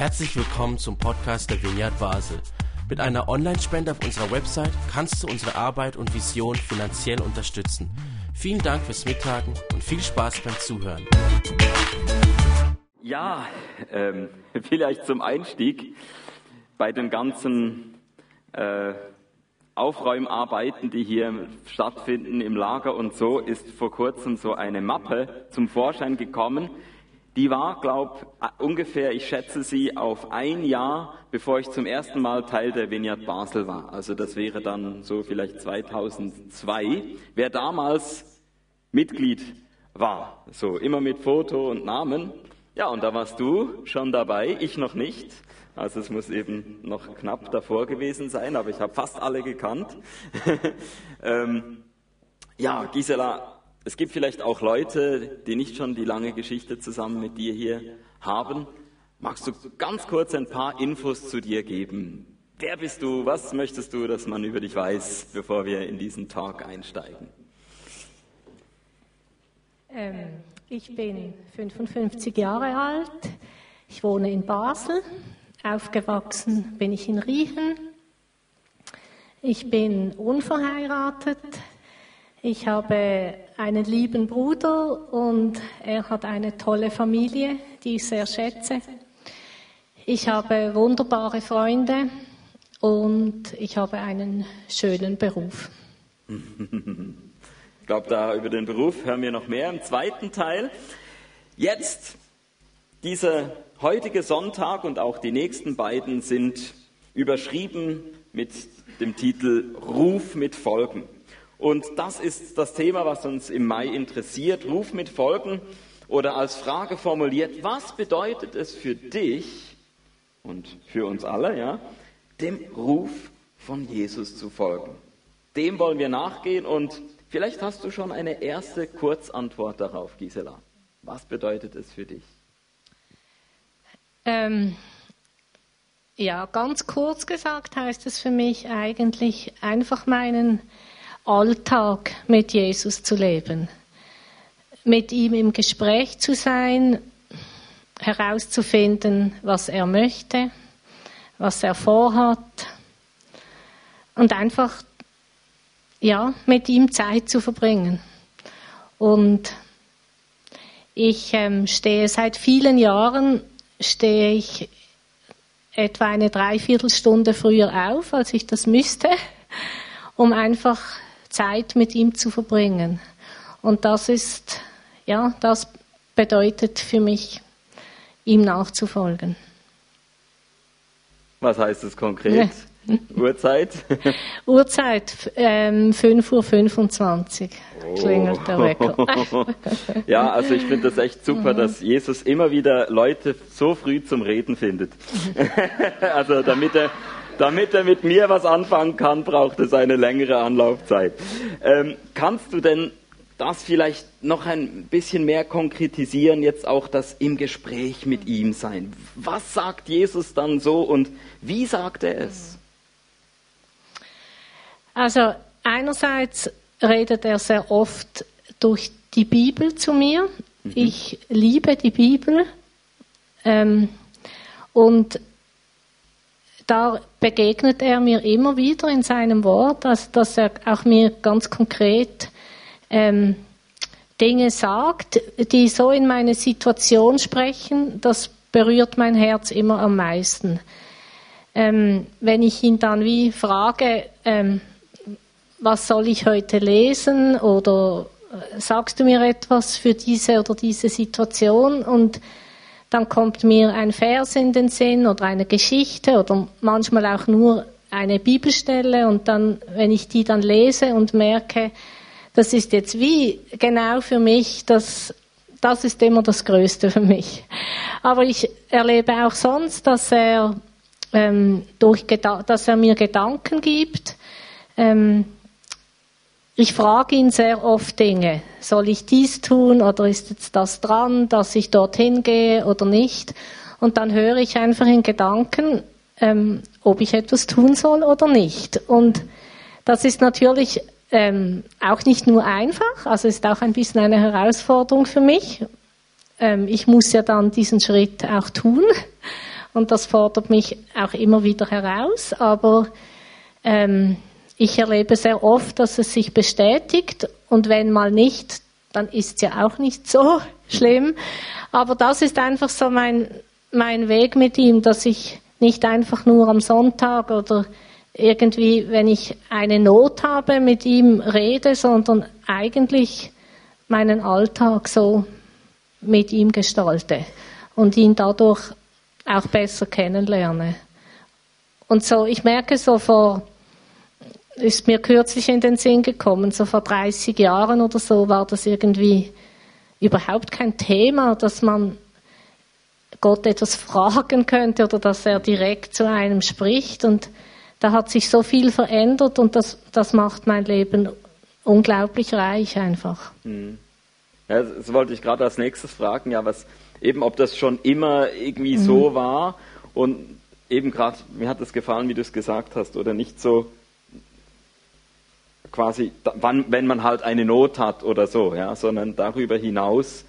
Herzlich willkommen zum Podcast der Vineyard Basel. Mit einer Online-Spende auf unserer Website kannst du unsere Arbeit und Vision finanziell unterstützen. Vielen Dank fürs Mittagen und viel Spaß beim Zuhören. Ja, ähm, vielleicht zum Einstieg bei den ganzen äh, Aufräumarbeiten, die hier stattfinden im Lager und so, ist vor kurzem so eine Mappe zum Vorschein gekommen, die war, glaub, ungefähr, ich schätze sie, auf ein Jahr, bevor ich zum ersten Mal Teil der Vineyard Basel war. Also das wäre dann so vielleicht 2002. Wer damals Mitglied war, so immer mit Foto und Namen. Ja, und da warst du schon dabei, ich noch nicht. Also es muss eben noch knapp davor gewesen sein, aber ich habe fast alle gekannt. ähm, ja, Gisela, es gibt vielleicht auch Leute, die nicht schon die lange Geschichte zusammen mit dir hier haben. Magst du ganz kurz ein paar Infos zu dir geben? Wer bist du? Was möchtest du, dass man über dich weiß, bevor wir in diesen Talk einsteigen? Ähm, ich bin 55 Jahre alt. Ich wohne in Basel. Aufgewachsen bin ich in Riechen. Ich bin unverheiratet. Ich habe einen lieben Bruder und er hat eine tolle Familie, die ich sehr schätze. Ich habe wunderbare Freunde und ich habe einen schönen Beruf. Ich glaube, da über den Beruf hören wir noch mehr im zweiten Teil. Jetzt, dieser heutige Sonntag und auch die nächsten beiden sind überschrieben mit dem Titel Ruf mit Folgen. Und das ist das Thema, was uns im Mai interessiert. Ruf mit Folgen oder als Frage formuliert, was bedeutet es für dich und für uns alle, ja, dem Ruf von Jesus zu folgen? Dem wollen wir nachgehen und vielleicht hast du schon eine erste Kurzantwort darauf, Gisela. Was bedeutet es für dich? Ähm, ja, ganz kurz gesagt heißt es für mich eigentlich einfach meinen Alltag mit Jesus zu leben, mit ihm im Gespräch zu sein, herauszufinden, was er möchte, was er vorhat und einfach ja mit ihm Zeit zu verbringen. Und ich ähm, stehe seit vielen Jahren stehe ich etwa eine Dreiviertelstunde früher auf, als ich das müsste, um einfach Zeit mit ihm zu verbringen. Und das ist, ja, das bedeutet für mich, ihm nachzufolgen. Was heißt das konkret? Uhrzeit? Uhrzeit, ähm, 5.25 Uhr oh. klingelt der Wecker. ja, also ich finde das echt super, mhm. dass Jesus immer wieder Leute so früh zum Reden findet. also damit er damit er mit mir was anfangen kann, braucht es eine längere Anlaufzeit. Ähm, kannst du denn das vielleicht noch ein bisschen mehr konkretisieren, jetzt auch das im Gespräch mit ihm sein? Was sagt Jesus dann so und wie sagt er es? Also einerseits redet er sehr oft durch die Bibel zu mir. Mhm. Ich liebe die Bibel. Ähm, und da begegnet er mir immer wieder in seinem Wort, dass, dass er auch mir ganz konkret ähm, Dinge sagt, die so in meine Situation sprechen, das berührt mein Herz immer am meisten. Ähm, wenn ich ihn dann wie frage, ähm, was soll ich heute lesen oder äh, sagst du mir etwas für diese oder diese Situation und dann kommt mir ein Vers in den Sinn oder eine Geschichte oder manchmal auch nur eine Bibelstelle und dann, wenn ich die dann lese und merke, das ist jetzt wie genau für mich, das, das ist immer das Größte für mich. Aber ich erlebe auch sonst, dass er, ähm, durch, dass er mir Gedanken gibt, ähm, ich frage ihn sehr oft Dinge. Soll ich dies tun oder ist jetzt das dran, dass ich dorthin gehe oder nicht? Und dann höre ich einfach in Gedanken, ähm, ob ich etwas tun soll oder nicht. Und das ist natürlich ähm, auch nicht nur einfach, also ist auch ein bisschen eine Herausforderung für mich. Ähm, ich muss ja dann diesen Schritt auch tun und das fordert mich auch immer wieder heraus. Aber ähm, ich erlebe sehr oft, dass es sich bestätigt und wenn mal nicht, dann ist es ja auch nicht so schlimm. Aber das ist einfach so mein, mein Weg mit ihm, dass ich nicht einfach nur am Sonntag oder irgendwie, wenn ich eine Not habe, mit ihm rede, sondern eigentlich meinen Alltag so mit ihm gestalte und ihn dadurch auch besser kennenlerne. Und so, ich merke so vor, ist mir kürzlich in den Sinn gekommen, so vor 30 Jahren oder so war das irgendwie überhaupt kein Thema, dass man Gott etwas fragen könnte oder dass er direkt zu einem spricht. Und da hat sich so viel verändert und das, das macht mein Leben unglaublich reich einfach. Mhm. Ja, das wollte ich gerade als nächstes fragen, ja, was eben, ob das schon immer irgendwie mhm. so war und eben gerade, mir hat es gefallen, wie du es gesagt hast, oder nicht so quasi, wann, wenn man halt eine Not hat oder so, ja, sondern darüber hinaus.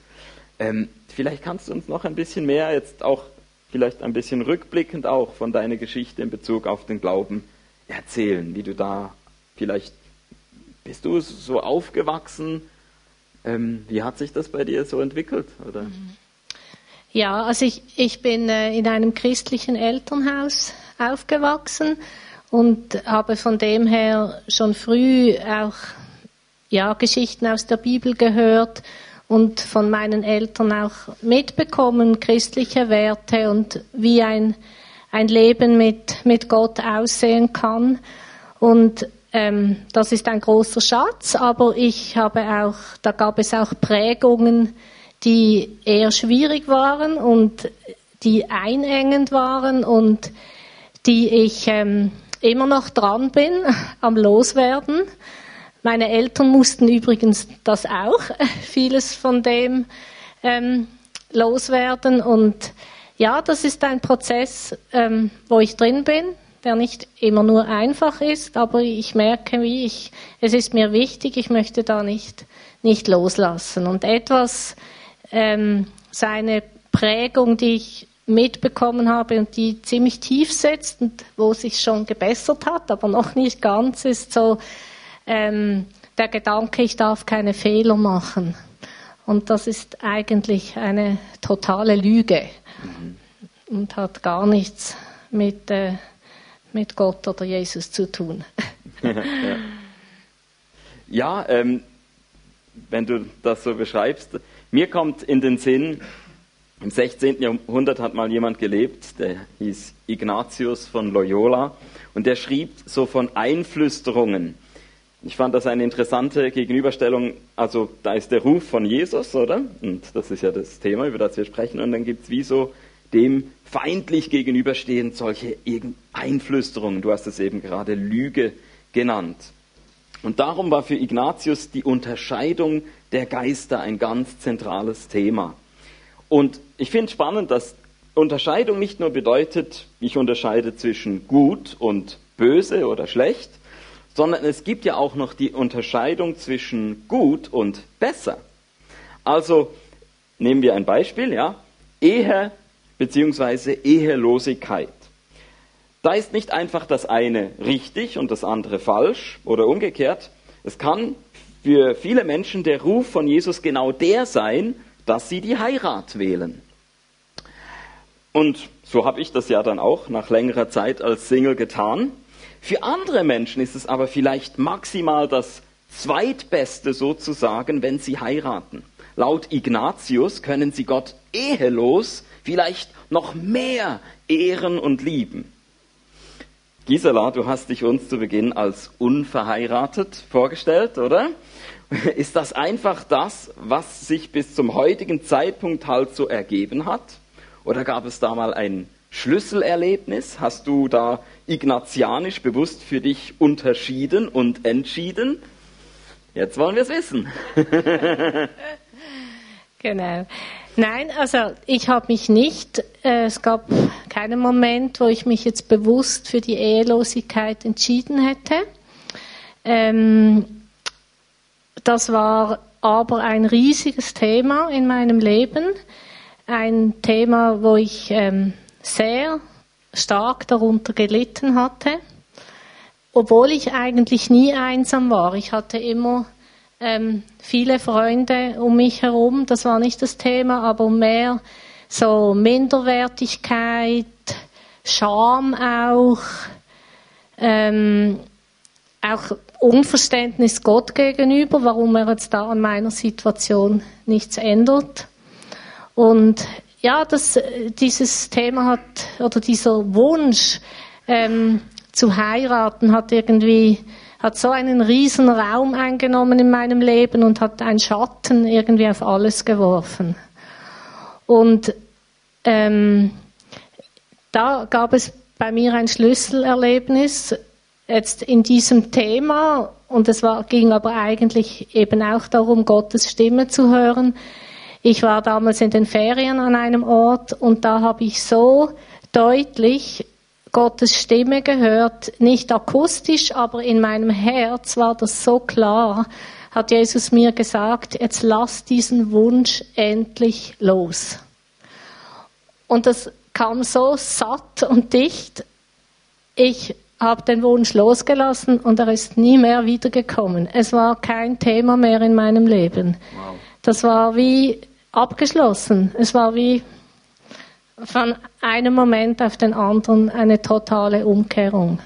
Ähm, vielleicht kannst du uns noch ein bisschen mehr jetzt auch, vielleicht ein bisschen rückblickend auch von deiner Geschichte in Bezug auf den Glauben erzählen, wie du da vielleicht, bist du so aufgewachsen? Ähm, wie hat sich das bei dir so entwickelt? Oder? Ja, also ich, ich bin äh, in einem christlichen Elternhaus aufgewachsen und habe von dem her schon früh auch ja, Geschichten aus der Bibel gehört und von meinen Eltern auch mitbekommen, christliche Werte und wie ein, ein Leben mit, mit Gott aussehen kann. Und ähm, das ist ein großer Schatz, aber ich habe auch, da gab es auch Prägungen, die eher schwierig waren und die einengend waren und die ich ähm, immer noch dran bin am Loswerden. Meine Eltern mussten übrigens das auch, vieles von dem ähm, loswerden. Und ja, das ist ein Prozess, ähm, wo ich drin bin, der nicht immer nur einfach ist, aber ich merke, wie ich, es ist mir wichtig, ich möchte da nicht, nicht loslassen. Und etwas, ähm, seine Prägung, die ich mitbekommen habe und die ziemlich tief setzt und wo sich schon gebessert hat, aber noch nicht ganz, ist so ähm, der Gedanke, ich darf keine Fehler machen. Und das ist eigentlich eine totale Lüge mhm. und hat gar nichts mit, äh, mit Gott oder Jesus zu tun. ja, ja ähm, wenn du das so beschreibst, mir kommt in den Sinn, im 16. Jahrhundert hat mal jemand gelebt, der hieß Ignatius von Loyola und der schrieb so von Einflüsterungen. Ich fand das eine interessante Gegenüberstellung. Also da ist der Ruf von Jesus, oder? Und das ist ja das Thema, über das wir sprechen. Und dann gibt es wie so dem feindlich gegenüberstehend solche Einflüsterungen. Du hast es eben gerade Lüge genannt. Und darum war für Ignatius die Unterscheidung der Geister ein ganz zentrales Thema. Und ich finde spannend, dass Unterscheidung nicht nur bedeutet, ich unterscheide zwischen gut und böse oder schlecht, sondern es gibt ja auch noch die Unterscheidung zwischen gut und besser. Also nehmen wir ein Beispiel, ja, Ehe bzw. Ehelosigkeit. Da ist nicht einfach das eine richtig und das andere falsch oder umgekehrt. Es kann für viele Menschen der Ruf von Jesus genau der sein, dass sie die Heirat wählen. Und so habe ich das ja dann auch nach längerer Zeit als Single getan. Für andere Menschen ist es aber vielleicht maximal das Zweitbeste sozusagen, wenn sie heiraten. Laut Ignatius können sie Gott ehelos vielleicht noch mehr ehren und lieben. Gisela, du hast dich uns zu Beginn als unverheiratet vorgestellt, oder? Ist das einfach das, was sich bis zum heutigen Zeitpunkt halt so ergeben hat? Oder gab es da mal ein Schlüsselerlebnis? Hast du da ignatianisch bewusst für dich unterschieden und entschieden? Jetzt wollen wir es wissen. genau. Nein, also ich habe mich nicht, äh, es gab keinen Moment, wo ich mich jetzt bewusst für die Ehelosigkeit entschieden hätte. Ähm, das war aber ein riesiges Thema in meinem Leben. Ein Thema, wo ich ähm, sehr stark darunter gelitten hatte, obwohl ich eigentlich nie einsam war. Ich hatte immer ähm, viele Freunde um mich herum, das war nicht das Thema, aber mehr so Minderwertigkeit, Scham auch, ähm, auch Unverständnis Gott gegenüber, warum er jetzt da an meiner Situation nichts ändert. Und ja, das, dieses Thema hat, oder dieser Wunsch ähm, zu heiraten hat irgendwie, hat so einen riesen Raum eingenommen in meinem Leben und hat einen Schatten irgendwie auf alles geworfen. Und ähm, da gab es bei mir ein Schlüsselerlebnis jetzt in diesem Thema und es war, ging aber eigentlich eben auch darum, Gottes Stimme zu hören. Ich war damals in den Ferien an einem Ort und da habe ich so deutlich Gottes Stimme gehört, nicht akustisch, aber in meinem Herz war das so klar, hat Jesus mir gesagt, jetzt lass diesen Wunsch endlich los. Und das kam so satt und dicht. Ich habe den Wunsch losgelassen und er ist nie mehr wiedergekommen. Es war kein Thema mehr in meinem Leben. Wow. Das war wie abgeschlossen. Es war wie von einem Moment auf den anderen eine totale Umkehrung.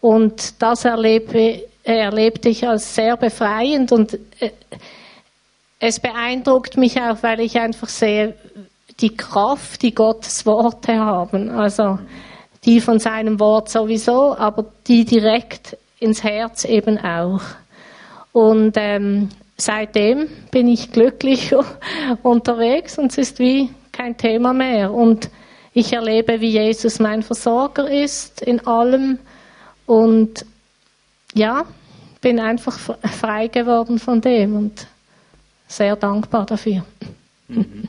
Und das erlebe, erlebte ich als sehr befreiend und äh, es beeindruckt mich auch, weil ich einfach sehe, die Kraft, die Gottes Worte haben. Also die von seinem Wort sowieso, aber die direkt ins Herz eben auch. Und ähm, seitdem bin ich glücklich unterwegs und es ist wie kein Thema mehr. Und ich erlebe, wie Jesus mein Versorger ist in allem und ja, bin einfach frei geworden von dem und sehr dankbar dafür. Mhm.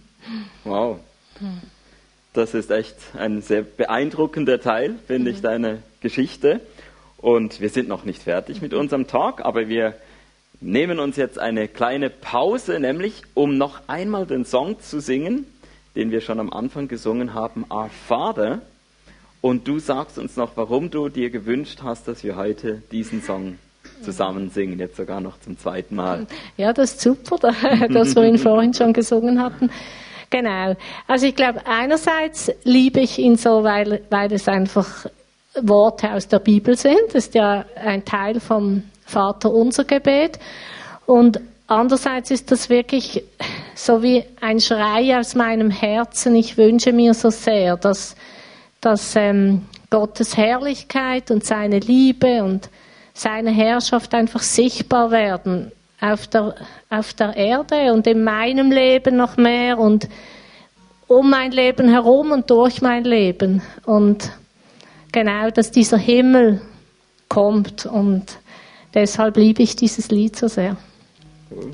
Wow. Das ist echt ein sehr beeindruckender Teil, finde ich, mhm. deine Geschichte. Und wir sind noch nicht fertig mit unserem Talk, aber wir nehmen uns jetzt eine kleine Pause, nämlich um noch einmal den Song zu singen, den wir schon am Anfang gesungen haben, Our Father. Und du sagst uns noch, warum du dir gewünscht hast, dass wir heute diesen Song zusammen singen, jetzt sogar noch zum zweiten Mal. Ja, das ist super, dass wir ihn vorhin schon gesungen hatten. Genau. Also ich glaube, einerseits liebe ich ihn so, weil, weil es einfach Worte aus der Bibel sind. Das ist ja ein Teil vom Vater unser Gebet. Und andererseits ist das wirklich so wie ein Schrei aus meinem Herzen. Ich wünsche mir so sehr, dass, dass ähm, Gottes Herrlichkeit und seine Liebe und seine Herrschaft einfach sichtbar werden auf der, auf der Erde und in meinem Leben noch mehr und um mein Leben herum und durch mein Leben. Und genau, dass dieser Himmel kommt und Deshalb liebe ich dieses Lied so sehr. Cool.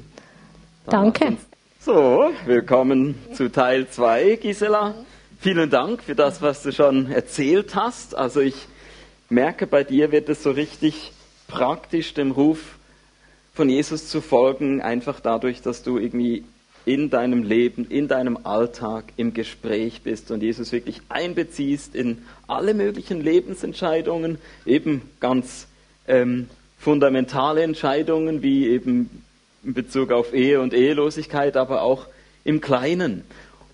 Danke. So, willkommen zu Teil 2, Gisela. Vielen Dank für das, was du schon erzählt hast. Also ich merke, bei dir wird es so richtig praktisch, dem Ruf von Jesus zu folgen, einfach dadurch, dass du irgendwie in deinem Leben, in deinem Alltag im Gespräch bist und Jesus wirklich einbeziehst in alle möglichen Lebensentscheidungen, eben ganz ähm, fundamentale Entscheidungen wie eben in Bezug auf Ehe und Ehelosigkeit, aber auch im Kleinen.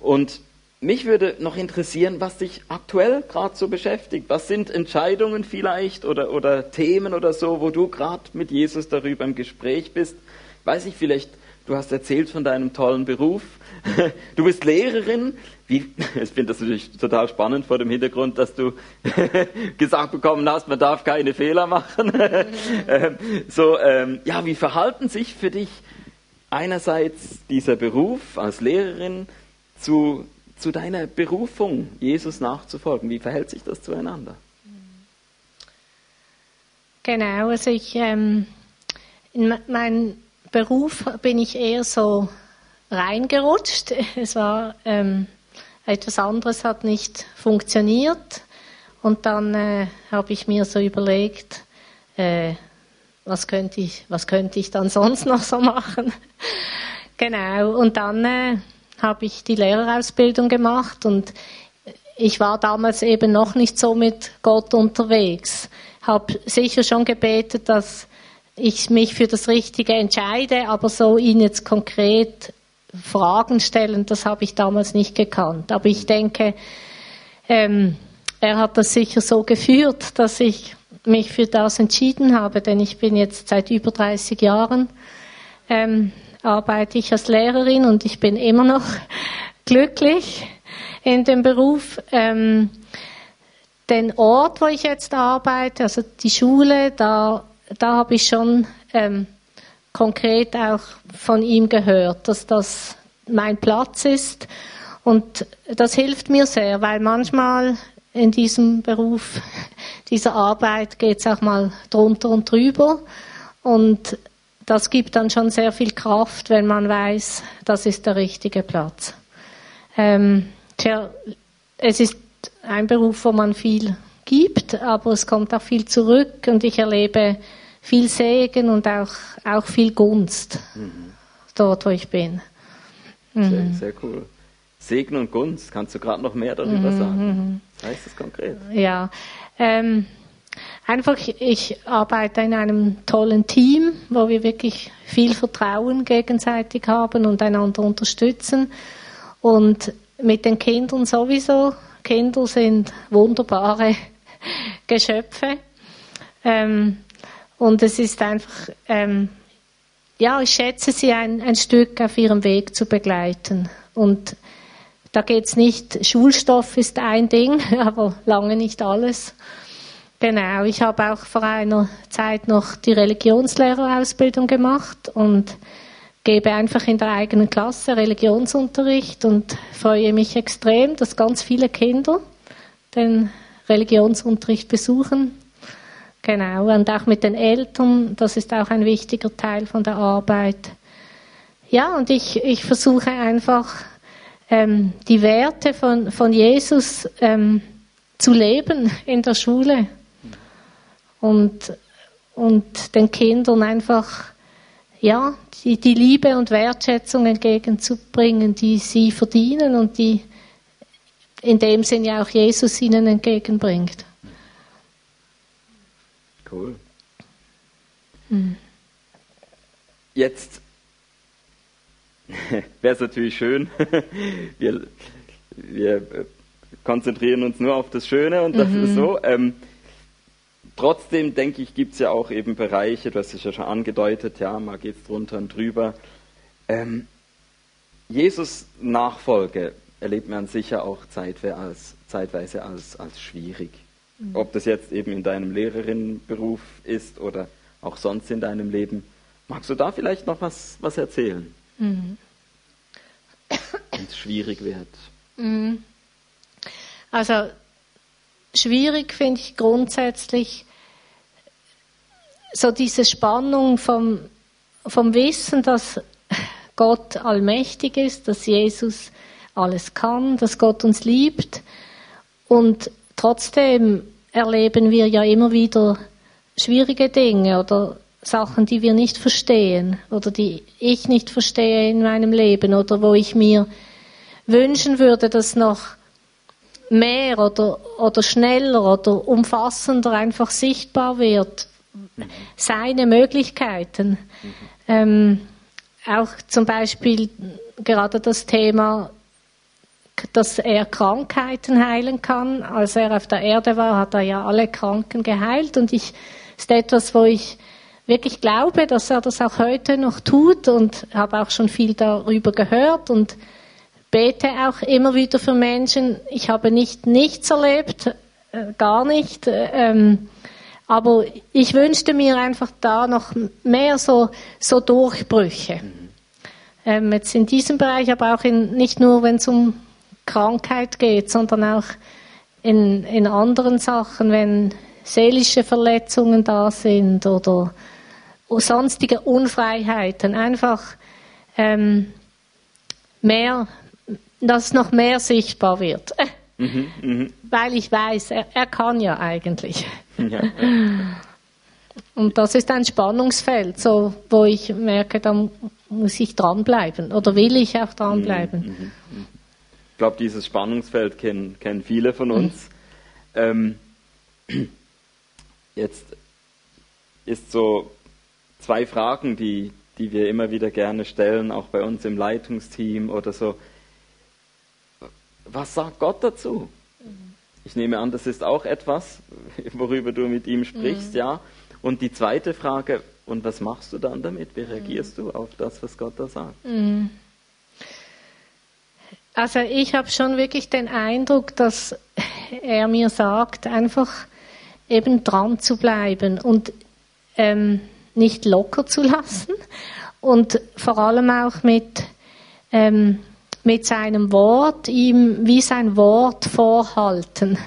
Und mich würde noch interessieren, was dich aktuell gerade so beschäftigt. Was sind Entscheidungen vielleicht oder, oder Themen oder so, wo du gerade mit Jesus darüber im Gespräch bist? Weiß ich, vielleicht, du hast erzählt von deinem tollen Beruf. Du bist Lehrerin. Wie, ich finde das natürlich total spannend vor dem Hintergrund, dass du gesagt bekommen hast, man darf keine Fehler machen. Ähm, so, ähm, ja, wie verhalten sich für dich einerseits dieser Beruf als Lehrerin zu, zu deiner Berufung, Jesus nachzufolgen? Wie verhält sich das zueinander? Genau, also ich, ähm, in meinem Beruf bin ich eher so reingerutscht. Es war ähm, etwas anderes hat nicht funktioniert. Und dann äh, habe ich mir so überlegt, äh, was könnte ich, was könnte ich dann sonst noch so machen? genau. Und dann äh, habe ich die Lehrerausbildung gemacht und ich war damals eben noch nicht so mit Gott unterwegs. Habe sicher schon gebetet, dass ich mich für das Richtige entscheide, aber so ihn jetzt konkret Fragen stellen, das habe ich damals nicht gekannt. Aber ich denke, ähm, er hat das sicher so geführt, dass ich mich für das entschieden habe, denn ich bin jetzt seit über 30 Jahren ähm, arbeite ich als Lehrerin und ich bin immer noch glücklich in dem Beruf. Ähm, den Ort, wo ich jetzt arbeite, also die Schule, da, da habe ich schon ähm, konkret auch von ihm gehört, dass das mein Platz ist. Und das hilft mir sehr, weil manchmal in diesem Beruf, dieser Arbeit geht es auch mal drunter und drüber. Und das gibt dann schon sehr viel Kraft, wenn man weiß, das ist der richtige Platz. Ähm, tja, es ist ein Beruf, wo man viel gibt, aber es kommt auch viel zurück und ich erlebe viel Segen und auch, auch viel Gunst mhm. dort, wo ich bin. Mhm. Sehr, sehr cool. Segen und Gunst, kannst du gerade noch mehr darüber mhm. sagen? Was heißt das konkret? Ja, ähm, einfach, ich arbeite in einem tollen Team, wo wir wirklich viel Vertrauen gegenseitig haben und einander unterstützen. Und mit den Kindern sowieso. Kinder sind wunderbare Geschöpfe. Ähm, und es ist einfach, ähm, ja, ich schätze sie ein, ein Stück auf ihrem Weg zu begleiten. Und da geht es nicht, Schulstoff ist ein Ding, aber lange nicht alles. Genau, ich habe auch vor einer Zeit noch die Religionslehrerausbildung gemacht und gebe einfach in der eigenen Klasse Religionsunterricht und freue mich extrem, dass ganz viele Kinder den Religionsunterricht besuchen. Genau, und auch mit den Eltern, das ist auch ein wichtiger Teil von der Arbeit. Ja, und ich, ich versuche einfach ähm, die Werte von, von Jesus ähm, zu leben in der Schule und, und den Kindern einfach ja, die, die Liebe und Wertschätzung entgegenzubringen, die sie verdienen und die in dem Sinn ja auch Jesus ihnen entgegenbringt. Cool. Hm. Jetzt wäre es natürlich schön, wir, wir konzentrieren uns nur auf das Schöne und das mhm. ist so. Ähm, Trotzdem denke ich, gibt es ja auch eben Bereiche, du hast es ja schon angedeutet, ja, mal geht es drunter und drüber. Ähm, Jesus Nachfolge erlebt man sicher auch zeitweise als, zeitweise als, als schwierig. Mhm. Ob das jetzt eben in deinem Lehrerinnenberuf ist oder auch sonst in deinem Leben. Magst du da vielleicht noch was, was erzählen? Mhm. Wenn es schwierig wird. Mhm. Also schwierig finde ich grundsätzlich so diese Spannung vom, vom Wissen, dass Gott allmächtig ist, dass Jesus alles kann, dass Gott uns liebt. Und trotzdem erleben wir ja immer wieder schwierige Dinge oder Sachen, die wir nicht verstehen oder die ich nicht verstehe in meinem Leben oder wo ich mir wünschen würde, dass noch mehr oder, oder schneller oder umfassender einfach sichtbar wird, seine Möglichkeiten. Mhm. Ähm, auch zum Beispiel gerade das Thema, dass er Krankheiten heilen kann. Als er auf der Erde war, hat er ja alle Kranken geheilt und ich ist etwas, wo ich wirklich glaube, dass er das auch heute noch tut und habe auch schon viel darüber gehört und bete auch immer wieder für Menschen. Ich habe nicht nichts erlebt, äh, gar nicht. Ähm, aber ich wünschte mir einfach da noch mehr so, so Durchbrüche. Ähm, jetzt in diesem Bereich, aber auch in, nicht nur, wenn es um Krankheit geht, sondern auch in, in anderen Sachen, wenn seelische Verletzungen da sind oder sonstige Unfreiheiten. Einfach ähm, mehr, dass noch mehr sichtbar wird. Mhm, mh. Weil ich weiß, er, er, kann ja eigentlich. Ja. Und das ist ein Spannungsfeld, so, wo ich merke, da muss ich dranbleiben oder will ich auch dranbleiben. Mhm, mh, Ich glaube, dieses Spannungsfeld kennen, kennen viele von uns. Ähm, jetzt ist so zwei Fragen, die, die wir immer wieder gerne stellen, auch bei uns im Leitungsteam oder so. Was sagt Gott dazu? Mhm. Ich nehme an, das ist auch etwas, worüber du mit ihm sprichst, mhm. ja. Und die zweite Frage, und was machst du dann damit? Wie reagierst mhm. du auf das, was Gott da sagt? Mhm. Also ich habe schon wirklich den Eindruck, dass er mir sagt, einfach eben dran zu bleiben und ähm, nicht locker zu lassen und vor allem auch mit, ähm, mit seinem Wort, ihm wie sein Wort vorhalten.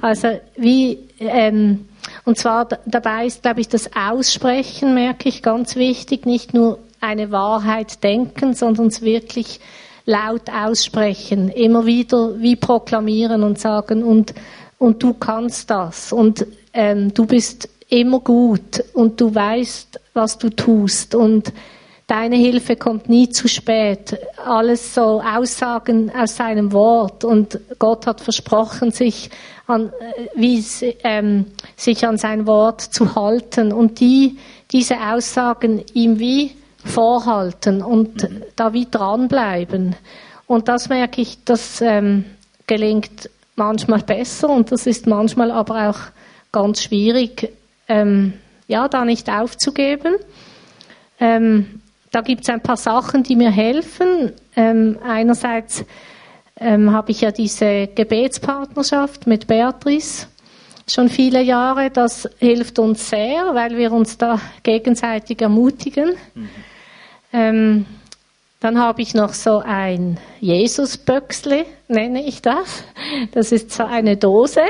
Also wie, ähm, und zwar dabei ist, glaube ich, das Aussprechen, merke ich, ganz wichtig, nicht nur eine Wahrheit denken, sondern es wirklich laut aussprechen, immer wieder wie proklamieren und sagen, und, und du kannst das. Und ähm, du bist immer gut und du weißt, was du tust. Und deine Hilfe kommt nie zu spät. Alles so Aussagen aus seinem Wort. Und Gott hat versprochen, sich an, äh, wie, ähm, sich an sein Wort zu halten. Und die, diese Aussagen ihm wie vorhalten und mhm. da wie dranbleiben. Und das merke ich, das ähm, gelingt manchmal besser und das ist manchmal aber auch ganz schwierig, ähm, ja, da nicht aufzugeben. Ähm, da gibt es ein paar Sachen, die mir helfen. Ähm, einerseits ähm, habe ich ja diese Gebetspartnerschaft mit Beatrice schon viele Jahre. Das hilft uns sehr, weil wir uns da gegenseitig ermutigen. Mhm. Ähm, dann habe ich noch so ein Jesusböxle, nenne ich das. Das ist so eine Dose.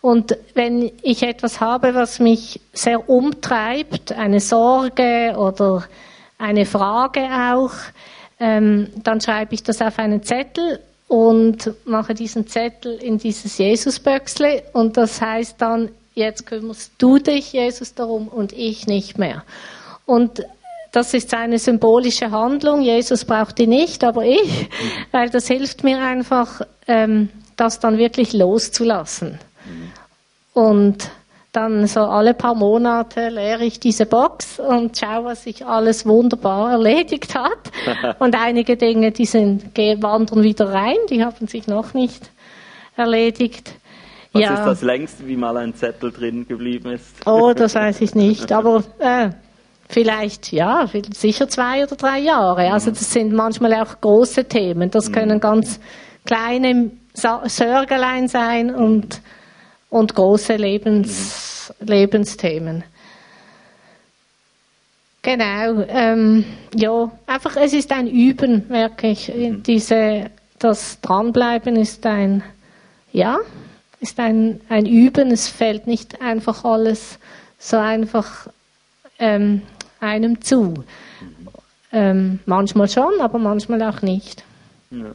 Und wenn ich etwas habe, was mich sehr umtreibt, eine Sorge oder eine Frage auch, ähm, dann schreibe ich das auf einen Zettel und mache diesen Zettel in dieses Jesusböxle und das heißt dann, jetzt kümmerst du dich, Jesus, darum und ich nicht mehr. Und das ist eine symbolische Handlung. Jesus braucht die nicht, aber ich, weil das hilft mir einfach, ähm, das dann wirklich loszulassen. Und dann so alle paar Monate leere ich diese Box und schaue, was sich alles wunderbar erledigt hat. und einige Dinge, die sind, wandern wieder rein, die haben sich noch nicht erledigt. Was ja. ist das längste, wie mal ein Zettel drin geblieben ist? Oh, das weiß ich nicht. Aber äh, Vielleicht, ja, sicher zwei oder drei Jahre. Also das sind manchmal auch große Themen. Das können ganz kleine Sörgelein sein und, und große Lebens, Lebensthemen. Genau, ähm, ja, einfach, es ist ein Üben, merke ich. Mhm. Diese, das Dranbleiben ist ein, ja, ist ein, ein Üben. Es fällt nicht einfach alles so einfach ähm, einem zu. Ähm, manchmal schon, aber manchmal auch nicht. Ja.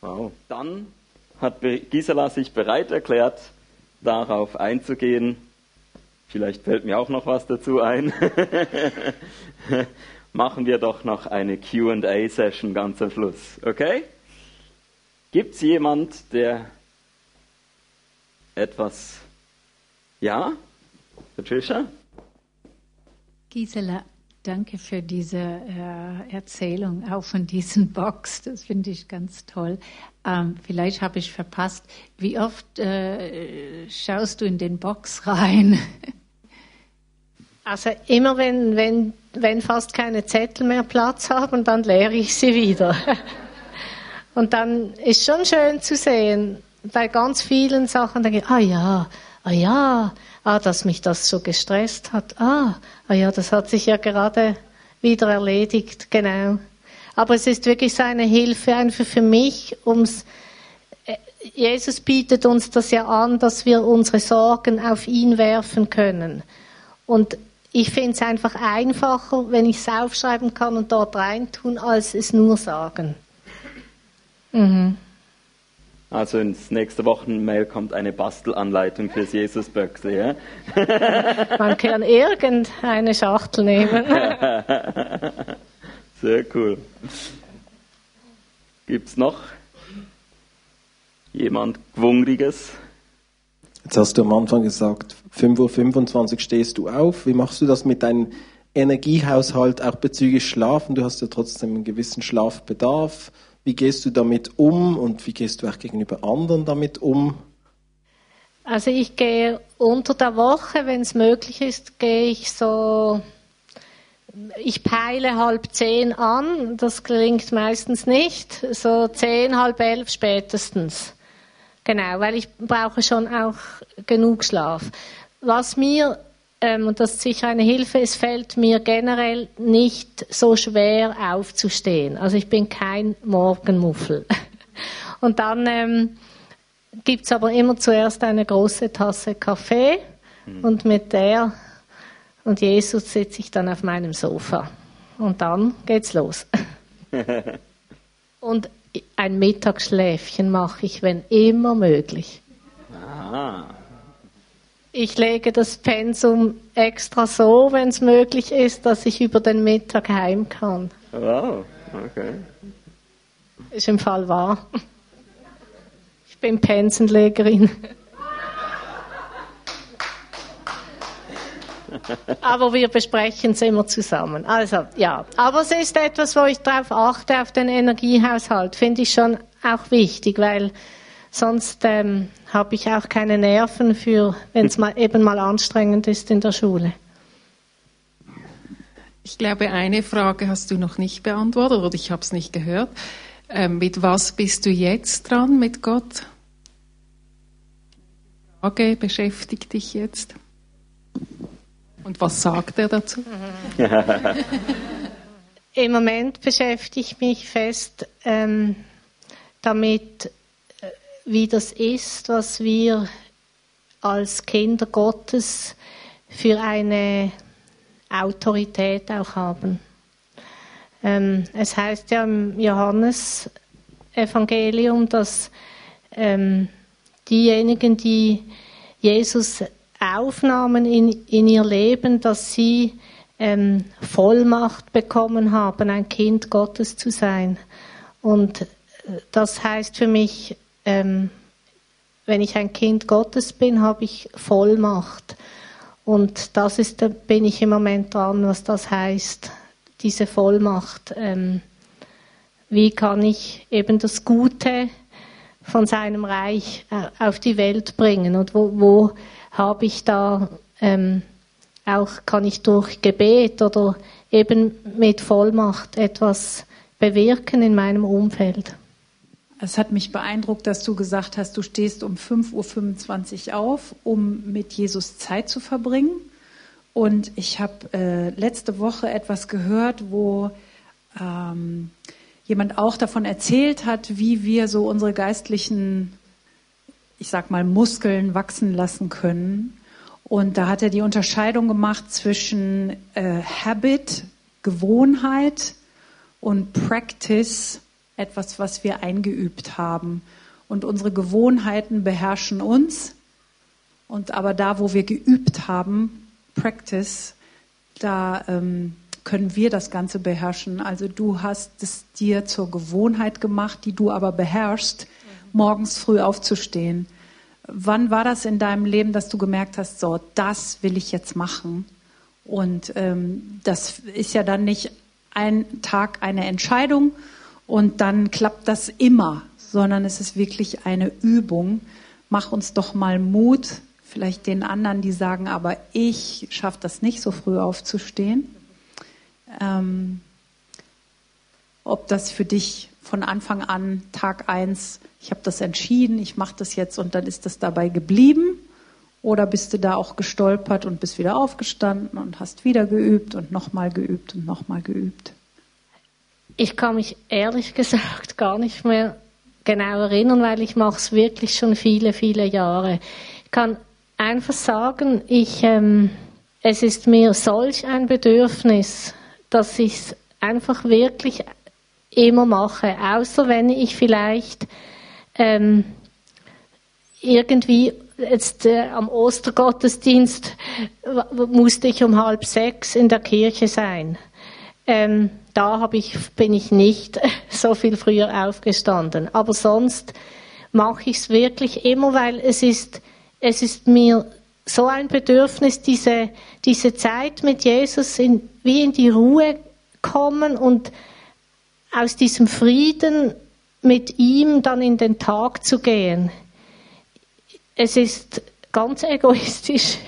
Wow. Dann hat Gisela sich bereit erklärt, darauf einzugehen. Vielleicht fällt mir auch noch was dazu ein. Machen wir doch noch eine QA-Session ganz am Schluss. Okay? Gibt es jemand, der etwas. Ja? Patricia? Gisela, danke für diese äh, Erzählung, auch von diesen Box. Das finde ich ganz toll. Ähm, vielleicht habe ich verpasst, wie oft äh, schaust du in den Box rein? Also immer wenn, wenn, wenn fast keine Zettel mehr Platz haben, dann leere ich sie wieder. Und dann ist schon schön zu sehen, bei ganz vielen Sachen denke ich, ah ja, ah ja, ah, dass mich das so gestresst hat. Ah, ah ja, das hat sich ja gerade wieder erledigt, genau. Aber es ist wirklich so eine Hilfe einfach für mich, ums äh, Jesus bietet uns das ja an, dass wir unsere Sorgen auf ihn werfen können. Und ich finde es einfach einfacher, wenn ich es aufschreiben kann und dort reintun, als es nur sagen. Mhm. Also ins nächste Wochenmail kommt eine Bastelanleitung fürs Jesusböckse. Ja? Man kann irgendeine Schachtel nehmen. Sehr cool. Gibt's noch jemand Gewungriges? Jetzt hast du am Anfang gesagt, 5.25 Uhr stehst du auf. Wie machst du das mit deinem Energiehaushalt auch bezüglich Schlafen? Du hast ja trotzdem einen gewissen Schlafbedarf. Wie gehst du damit um und wie gehst du auch gegenüber anderen damit um? Also ich gehe unter der Woche, wenn es möglich ist, gehe ich so, ich peile halb zehn an, das gelingt meistens nicht, so zehn, halb elf spätestens. Genau, weil ich brauche schon auch genug Schlaf. Was mir, ähm, und das ist sicher eine Hilfe, es fällt mir generell nicht so schwer aufzustehen. Also ich bin kein Morgenmuffel. Und dann ähm, gibt es aber immer zuerst eine große Tasse Kaffee mhm. und mit der und Jesus sitze ich dann auf meinem Sofa. Und dann geht's los. und ein Mittagsschläfchen mache ich, wenn immer möglich. Aha. Ich lege das Pensum extra so, wenn es möglich ist, dass ich über den Mittag heim kann. Wow, okay. Ist im Fall wahr. Ich bin Pensenlegerin. aber wir besprechen es immer zusammen. Also ja, aber es ist etwas, wo ich darauf achte, auf den Energiehaushalt. Finde ich schon auch wichtig, weil sonst ähm, habe ich auch keine Nerven für, wenn es mal eben mal anstrengend ist in der Schule. Ich glaube, eine Frage hast du noch nicht beantwortet oder ich habe es nicht gehört. Ähm, mit was bist du jetzt dran mit Gott? Frage beschäftigt dich jetzt? Und was sagt er dazu? Im Moment beschäftige ich mich fest ähm, damit, wie das ist, was wir als Kinder Gottes für eine Autorität auch haben. Ähm, es heißt ja im Johannes-Evangelium, dass ähm, diejenigen, die Jesus aufnahmen in, in ihr Leben, dass sie ähm, Vollmacht bekommen haben, ein Kind Gottes zu sein. Und äh, das heißt für mich, ähm, wenn ich ein Kind Gottes bin, habe ich Vollmacht. Und das ist, da bin ich im Moment dran, was das heißt, diese Vollmacht. Ähm, wie kann ich eben das Gute von seinem Reich äh, auf die Welt bringen und wo, wo habe ich da ähm, auch, kann ich durch Gebet oder eben mit Vollmacht etwas bewirken in meinem Umfeld. Es hat mich beeindruckt, dass du gesagt hast, du stehst um 5.25 Uhr auf, um mit Jesus Zeit zu verbringen. Und ich habe äh, letzte Woche etwas gehört, wo ähm, jemand auch davon erzählt hat, wie wir so unsere geistlichen ich sag mal, Muskeln wachsen lassen können. Und da hat er die Unterscheidung gemacht zwischen äh, Habit, Gewohnheit und Practice, etwas, was wir eingeübt haben. Und unsere Gewohnheiten beherrschen uns. Und aber da, wo wir geübt haben, Practice, da ähm, können wir das Ganze beherrschen. Also du hast es dir zur Gewohnheit gemacht, die du aber beherrschst morgens früh aufzustehen. Wann war das in deinem Leben, dass du gemerkt hast, so, das will ich jetzt machen? Und ähm, das ist ja dann nicht ein Tag eine Entscheidung und dann klappt das immer, sondern es ist wirklich eine Übung. Mach uns doch mal Mut, vielleicht den anderen, die sagen, aber ich schaffe das nicht so früh aufzustehen. Ähm, ob das für dich von Anfang an Tag eins ich habe das entschieden, ich mache das jetzt und dann ist das dabei geblieben? Oder bist du da auch gestolpert und bist wieder aufgestanden und hast wieder geübt und nochmal geübt und nochmal geübt? Ich kann mich ehrlich gesagt gar nicht mehr genau erinnern, weil ich mache es wirklich schon viele, viele Jahre. Ich kann einfach sagen, ich, ähm, es ist mir solch ein Bedürfnis, dass ich es einfach wirklich immer mache, außer wenn ich vielleicht ähm, irgendwie jetzt äh, am Ostergottesdienst musste ich um halb sechs in der Kirche sein. Ähm, da ich, bin ich nicht so viel früher aufgestanden. Aber sonst mache ich es wirklich immer, weil es ist, es ist mir so ein Bedürfnis, diese, diese Zeit mit Jesus in, wie in die Ruhe kommen und aus diesem Frieden mit ihm dann in den Tag zu gehen. Es ist ganz egoistisch.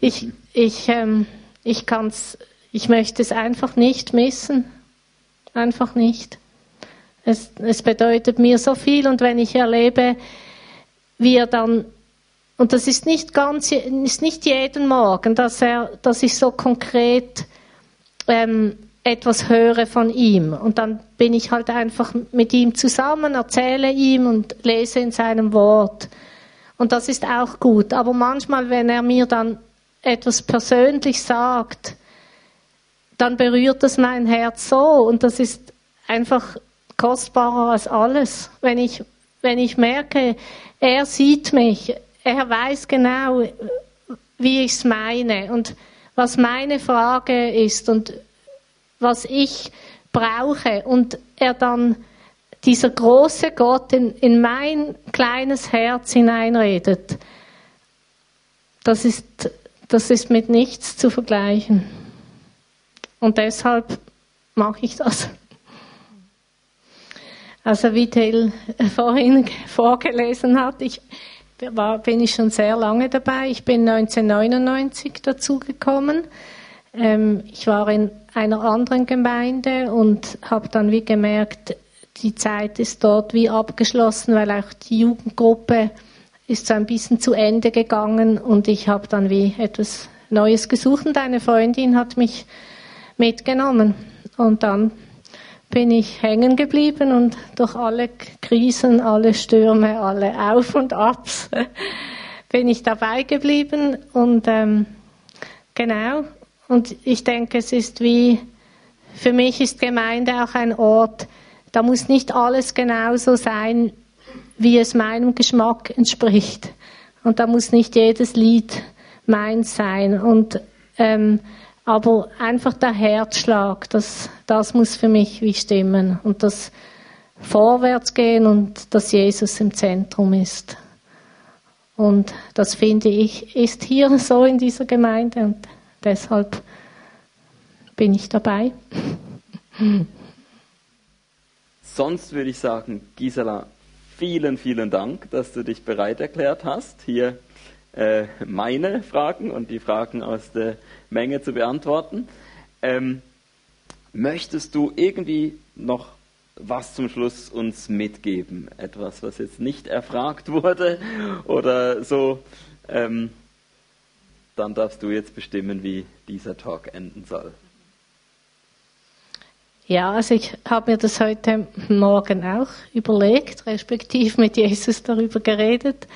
Ich, ich, ähm, ich kann's, ich möchte es einfach nicht missen. Einfach nicht. Es, es bedeutet mir so viel und wenn ich erlebe, wie er dann und das ist nicht ganz, ist nicht jeden Morgen, dass er, dass ich so konkret ähm, etwas höre von ihm. Und dann bin ich halt einfach mit ihm zusammen, erzähle ihm und lese in seinem Wort. Und das ist auch gut. Aber manchmal, wenn er mir dann etwas persönlich sagt, dann berührt es mein Herz so. Und das ist einfach kostbarer als alles. Wenn ich, wenn ich merke, er sieht mich, er weiß genau, wie ich es meine und was meine Frage ist und was ich brauche und er dann dieser große Gott in, in mein kleines Herz hineinredet, das ist, das ist mit nichts zu vergleichen. Und deshalb mache ich das. Also wie Till vorhin vorgelesen hat, ich war, bin ich schon sehr lange dabei. Ich bin 1999 dazugekommen. Ähm, ich war in einer anderen Gemeinde und habe dann wie gemerkt, die Zeit ist dort wie abgeschlossen, weil auch die Jugendgruppe ist so ein bisschen zu Ende gegangen und ich habe dann wie etwas Neues gesucht und eine Freundin hat mich mitgenommen und dann bin ich hängen geblieben und durch alle Krisen, alle Stürme, alle Auf und Abs bin ich dabei geblieben und ähm, genau. Und ich denke, es ist wie, für mich ist Gemeinde auch ein Ort, da muss nicht alles genauso sein, wie es meinem Geschmack entspricht. Und da muss nicht jedes Lied meins sein. Und ähm, aber einfach der Herzschlag, das, das muss für mich wie stimmen. Und das Vorwärtsgehen und dass Jesus im Zentrum ist. Und das finde ich, ist hier so in dieser Gemeinde und deshalb bin ich dabei. Sonst würde ich sagen, Gisela, vielen, vielen Dank, dass du dich bereit erklärt hast, hier äh, meine Fragen und die Fragen aus der Menge zu beantworten. Ähm, möchtest du irgendwie noch was zum Schluss uns mitgeben? Etwas, was jetzt nicht erfragt wurde oder so? Ähm, dann darfst du jetzt bestimmen, wie dieser Talk enden soll. Ja, also ich habe mir das heute Morgen auch überlegt, respektive mit Jesus darüber geredet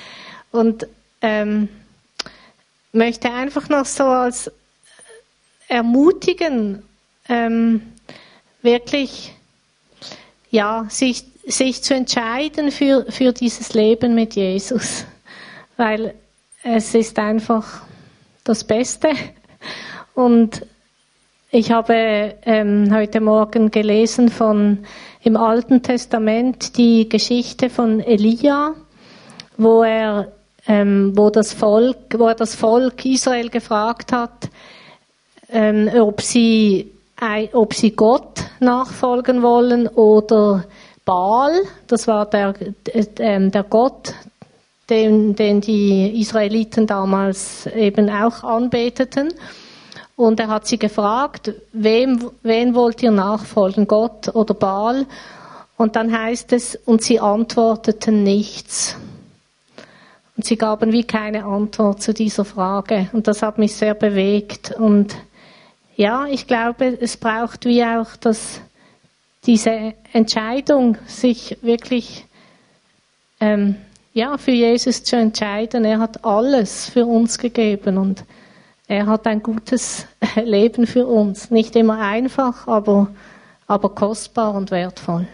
und ähm, möchte einfach noch so als ermutigen, ähm, wirklich ja, sich, sich zu entscheiden für, für dieses Leben mit Jesus. Weil es ist einfach das Beste. Und ich habe ähm, heute Morgen gelesen von im Alten Testament die Geschichte von Elia, wo er, ähm, wo das Volk, wo er das Volk Israel gefragt hat, ähm, ob, sie, ob sie Gott nachfolgen wollen oder Baal, das war der, äh, der Gott, den, den die Israeliten damals eben auch anbeteten. Und er hat sie gefragt, wem, wen wollt ihr nachfolgen, Gott oder Baal? Und dann heißt es, und sie antworteten nichts. Und sie gaben wie keine Antwort zu dieser Frage. Und das hat mich sehr bewegt. Und ja, ich glaube, es braucht wie auch das, diese Entscheidung, sich wirklich ähm, ja, für Jesus zu entscheiden. Er hat alles für uns gegeben und er hat ein gutes Leben für uns. Nicht immer einfach, aber, aber kostbar und wertvoll.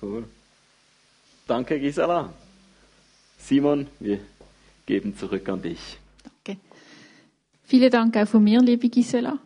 Cool. Danke, Gisela. Simon, wir geben zurück an dich. Vielen Dank auch von mir, liebe Gisela.